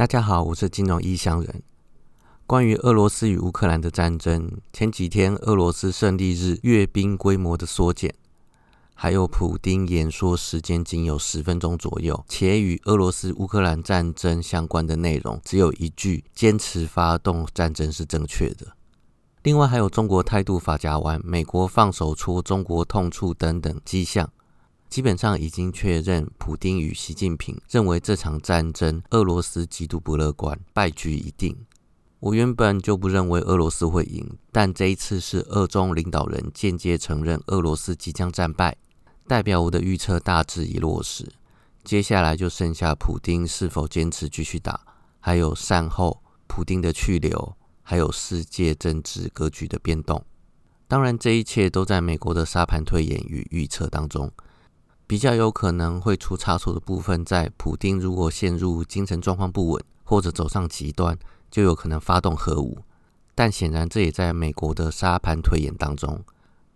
大家好，我是金融异乡人。关于俄罗斯与乌克兰的战争，前几天俄罗斯胜利日阅兵规模的缩减，还有普丁演说时间仅有十分钟左右，且与俄罗斯乌克兰战争相关的内容只有一句：坚持发动战争是正确的。另外还有中国态度法夹弯，美国放手戳中国痛处等等迹象。基本上已经确认，普京与习近平认为这场战争俄罗斯极度不乐观，败局已定。我原本就不认为俄罗斯会赢，但这一次是俄中领导人间接承认俄罗斯即将战败，代表我的预测大致已落实。接下来就剩下普京是否坚持继续打，还有善后普京的去留，还有世界政治格局的变动。当然，这一切都在美国的沙盘推演与预测当中。比较有可能会出差错的部分，在普丁如果陷入精神状况不稳，或者走上极端，就有可能发动核武。但显然这也在美国的沙盘推演当中，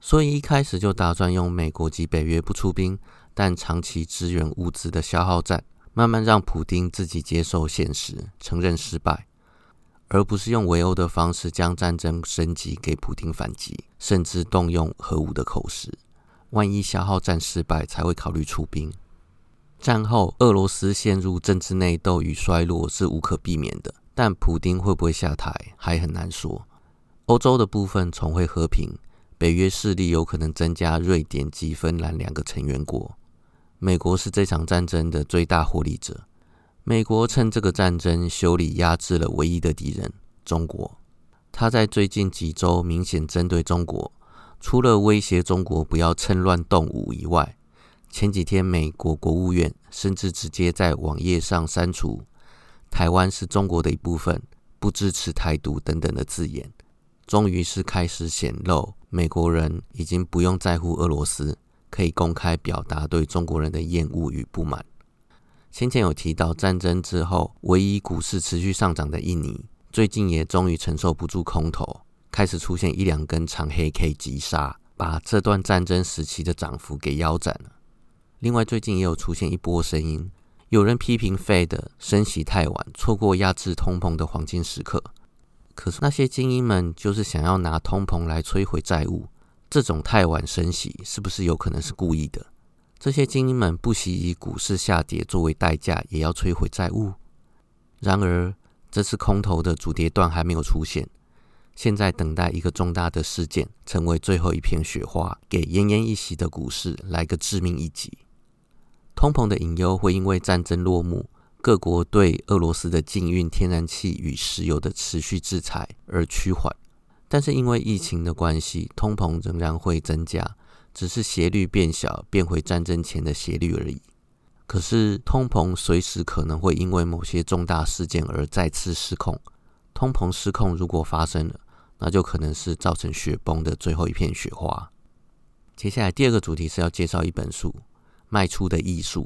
所以一开始就打算用美国及北约不出兵，但长期支援物资的消耗战，慢慢让普丁自己接受现实，承认失败，而不是用围殴的方式将战争升级给普丁反击，甚至动用核武的口实。万一消耗战失败，才会考虑出兵。战后，俄罗斯陷入政治内斗与衰落是无可避免的，但普丁会不会下台还很难说。欧洲的部分重会和平，北约势力有可能增加瑞典及芬兰两个成员国。美国是这场战争的最大获利者，美国趁这个战争修理压制了唯一的敌人中国。他在最近几周明显针对中国。除了威胁中国不要趁乱动武以外，前几天美国国务院甚至直接在网页上删除“台湾是中国的一部分，不支持台独”等等的字眼，终于是开始显露美国人已经不用在乎俄罗斯，可以公开表达对中国人的厌恶与不满。先前有提到战争之后唯一股市持续上涨的印尼，最近也终于承受不住空头。开始出现一两根长黑 K 急杀，把这段战争时期的涨幅给腰斩了。另外，最近也有出现一波声音，有人批评 Fed 升息太晚，错过压制通膨的黄金时刻。可是那些精英们就是想要拿通膨来摧毁债务，这种太晚升息是不是有可能是故意的？这些精英们不惜以股市下跌作为代价，也要摧毁债务。然而，这次空头的主跌段还没有出现。现在等待一个重大的事件成为最后一片雪花，给奄奄一息的股市来个致命一击。通膨的隐忧会因为战争落幕，各国对俄罗斯的禁运天然气与石油的持续制裁而趋缓。但是因为疫情的关系，通膨仍然会增加，只是斜率变小，变回战争前的斜率而已。可是通膨随时可能会因为某些重大事件而再次失控。通膨失控如果发生了，那就可能是造成雪崩的最后一片雪花。接下来第二个主题是要介绍一本书《卖出的艺术》。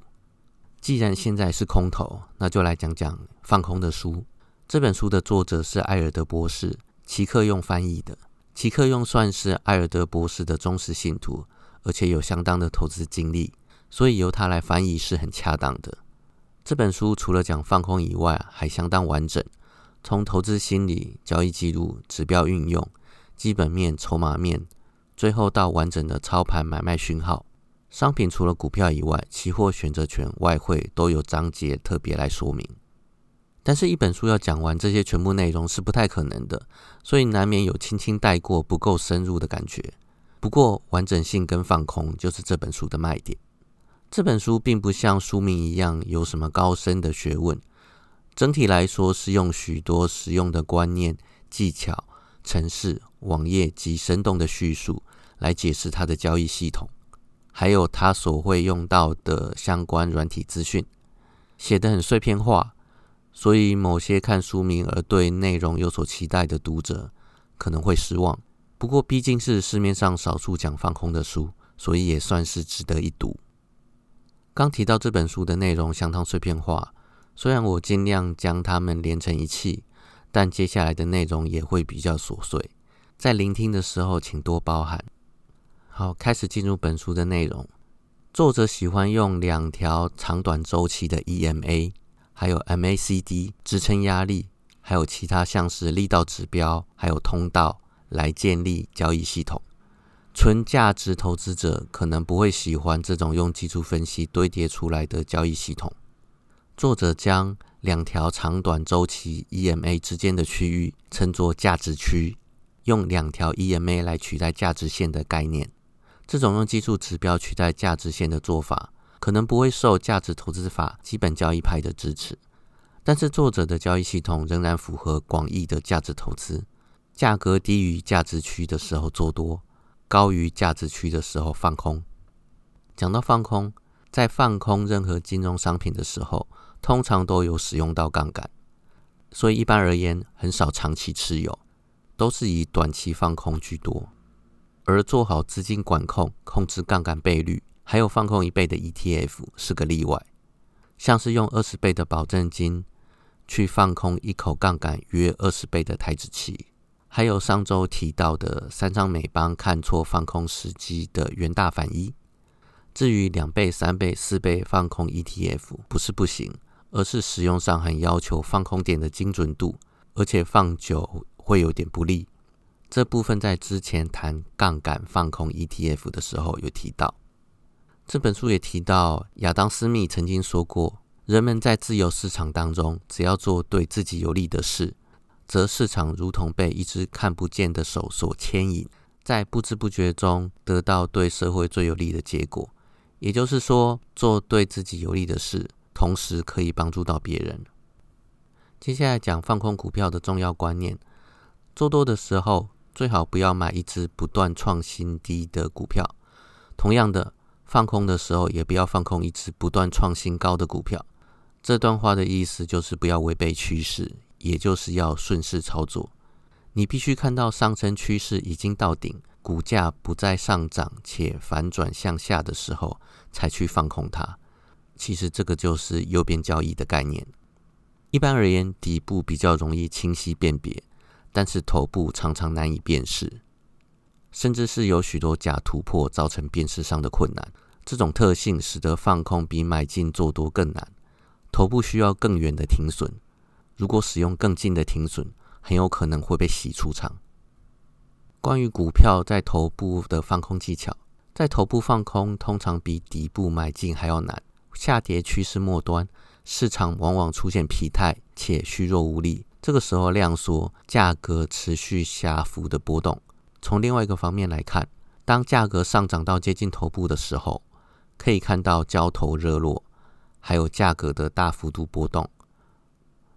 既然现在是空头，那就来讲讲放空的书。这本书的作者是艾尔德博士，奇克用翻译的。奇克用算是艾尔德博士的忠实信徒，而且有相当的投资经历，所以由他来翻译是很恰当的。这本书除了讲放空以外，还相当完整。从投资心理、交易记录、指标运用、基本面、筹码面，最后到完整的操盘买卖讯号。商品除了股票以外，期货、选择权、外汇都有章节特别来说明。但是，一本书要讲完这些全部内容是不太可能的，所以难免有轻轻带过、不够深入的感觉。不过，完整性跟放空就是这本书的卖点。这本书并不像书名一样有什么高深的学问。整体来说，是用许多实用的观念、技巧、程式、网页及生动的叙述来解释它的交易系统，还有它所会用到的相关软体资讯，写得很碎片化，所以某些看书名而对内容有所期待的读者可能会失望。不过，毕竟是市面上少数讲放空的书，所以也算是值得一读。刚提到这本书的内容相当碎片化。虽然我尽量将它们连成一气，但接下来的内容也会比较琐碎，在聆听的时候请多包涵。好，开始进入本书的内容。作者喜欢用两条长短周期的 EMA，还有 MACD 支撑压力，还有其他像是力道指标，还有通道来建立交易系统。纯价值投资者可能不会喜欢这种用技术分析堆叠出来的交易系统。作者将两条长短周期 EMA 之间的区域称作价值区，用两条 EMA 来取代价值线的概念。这种用技术指标取代价值线的做法，可能不会受价值投资法基本交易派的支持。但是作者的交易系统仍然符合广义的价值投资：价格低于价值区的时候做多。高于价值区的时候放空。讲到放空，在放空任何金融商品的时候，通常都有使用到杠杆，所以一般而言很少长期持有，都是以短期放空居多。而做好资金管控、控制杠杆倍率，还有放空一倍的 ETF 是个例外，像是用二十倍的保证金去放空一口杠杆约二十倍的台子期。还有上周提到的三张美邦看错放空时机的元大反一。至于两倍、三倍、四倍放空 ETF，不是不行，而是使用上很要求放空点的精准度，而且放久会有点不利。这部分在之前谈杠杆放空 ETF 的时候有提到。这本书也提到，亚当斯密曾经说过，人们在自由市场当中，只要做对自己有利的事。则市场如同被一只看不见的手所牵引，在不知不觉中得到对社会最有利的结果。也就是说，做对自己有利的事，同时可以帮助到别人。接下来讲放空股票的重要观念：做多的时候，最好不要买一只不断创新低的股票；同样的，放空的时候，也不要放空一只不断创新高的股票。这段话的意思就是不要违背趋势。也就是要顺势操作，你必须看到上升趋势已经到顶，股价不再上涨且反转向下的时候，才去放空它。其实这个就是右边交易的概念。一般而言，底部比较容易清晰辨别，但是头部常常难以辨识，甚至是有许多假突破，造成辨识上的困难。这种特性使得放空比买进做多更难，头部需要更远的停损。如果使用更近的停损，很有可能会被洗出场。关于股票在头部的放空技巧，在头部放空通常比底部买进还要难。下跌趋势末端，市场往往出现疲态且虚弱无力，这个时候量缩，价格持续下幅的波动。从另外一个方面来看，当价格上涨到接近头部的时候，可以看到交投热络，还有价格的大幅度波动。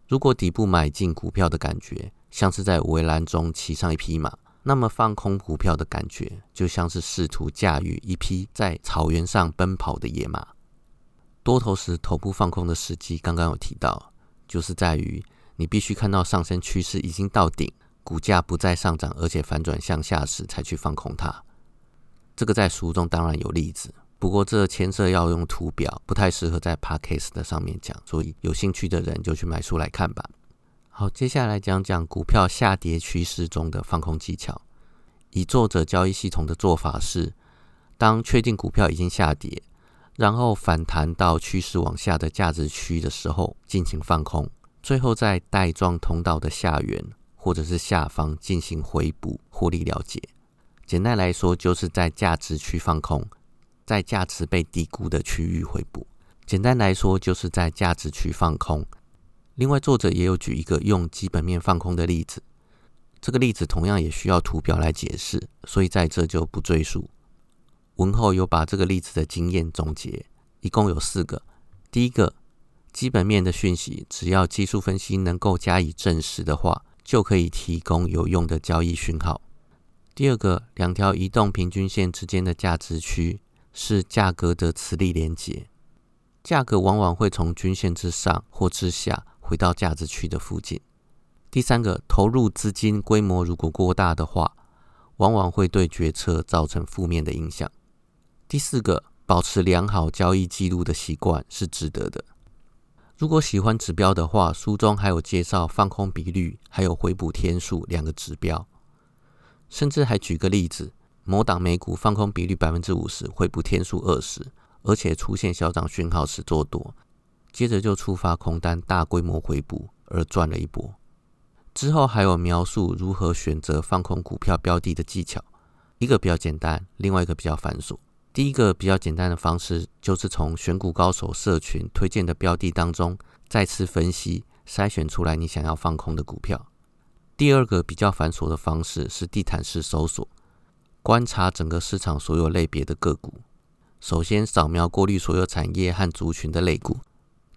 如果底部买进股票的感觉像是在围栏中骑上一匹马，那么放空股票的感觉就像是试图驾驭一匹在草原上奔跑的野马。多头时头部放空的时机，刚刚有提到，就是在于你必须看到上升趋势已经到顶，股价不再上涨，而且反转向下时才去放空它。这个在书中当然有例子。不过这牵涉要用图表，不太适合在 podcast 的上面讲，所以有兴趣的人就去买书来看吧。好，接下来讲讲股票下跌趋势中的放空技巧。以作者交易系统的做法是，当确定股票已经下跌，然后反弹到趋势往下的价值区的时候进行放空，最后在带状通道的下缘或者是下方进行回补获利了结。简单来说，就是在价值区放空。在价值被低估的区域回补，简单来说就是在价值区放空。另外，作者也有举一个用基本面放空的例子，这个例子同样也需要图表来解释，所以在这就不赘述。文后有把这个例子的经验总结，一共有四个。第一个，基本面的讯息，只要技术分析能够加以证实的话，就可以提供有用的交易讯号。第二个，两条移动平均线之间的价值区。是价格的磁力连接，价格往往会从均线之上或之下回到价值区的附近。第三个，投入资金规模如果过大的话，往往会对决策造成负面的影响。第四个，保持良好交易记录的习惯是值得的。如果喜欢指标的话，书中还有介绍放空比率还有回补天数两个指标，甚至还举个例子。某档美股放空比率百分之五十，回补天数二十，而且出现小涨讯号时做多。接着就触发空单大规模回补而赚了一波。之后还有描述如何选择放空股票标的的技巧，一个比较简单，另外一个比较繁琐。第一个比较简单的方式，就是从选股高手社群推荐的标的当中，再次分析筛选出来你想要放空的股票。第二个比较繁琐的方式是地毯式搜索，观察整个市场所有类别的个股。首先扫描过滤所有产业和族群的类股，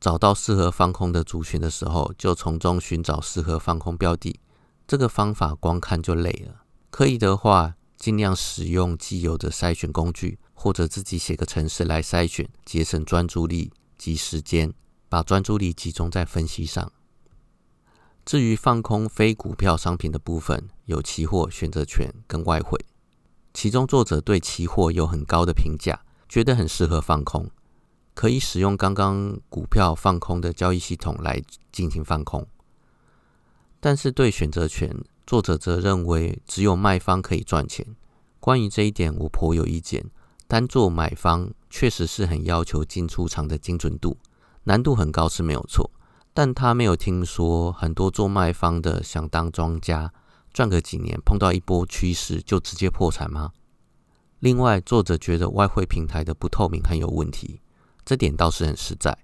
找到适合放空的族群的时候，就从中寻找适合放空标的。这个方法光看就累了，可以的话，尽量使用既有的筛选工具。或者自己写个程式来筛选，节省专注力及时间，把专注力集中在分析上。至于放空非股票商品的部分，有期货、选择权跟外汇。其中作者对期货有很高的评价，觉得很适合放空，可以使用刚刚股票放空的交易系统来进行放空。但是对选择权，作者则认为只有卖方可以赚钱。关于这一点，我颇有意见。单做买方确实是很要求进出场的精准度，难度很高是没有错。但他没有听说很多做卖方的想当庄家，赚个几年，碰到一波趋势就直接破产吗？另外，作者觉得外汇平台的不透明很有问题，这点倒是很实在。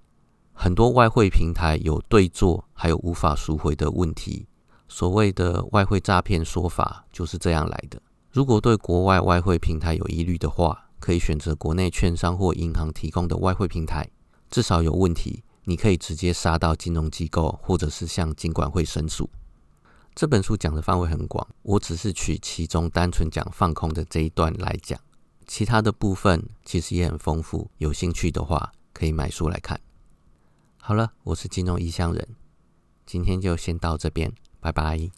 很多外汇平台有对做，还有无法赎回的问题。所谓的外汇诈骗说法就是这样来的。如果对国外外汇平台有疑虑的话，可以选择国内券商或银行提供的外汇平台，至少有问题，你可以直接杀到金融机构，或者是向金管会申诉。这本书讲的范围很广，我只是取其中单纯讲放空的这一段来讲，其他的部分其实也很丰富。有兴趣的话，可以买书来看。好了，我是金融异乡人，今天就先到这边，拜拜。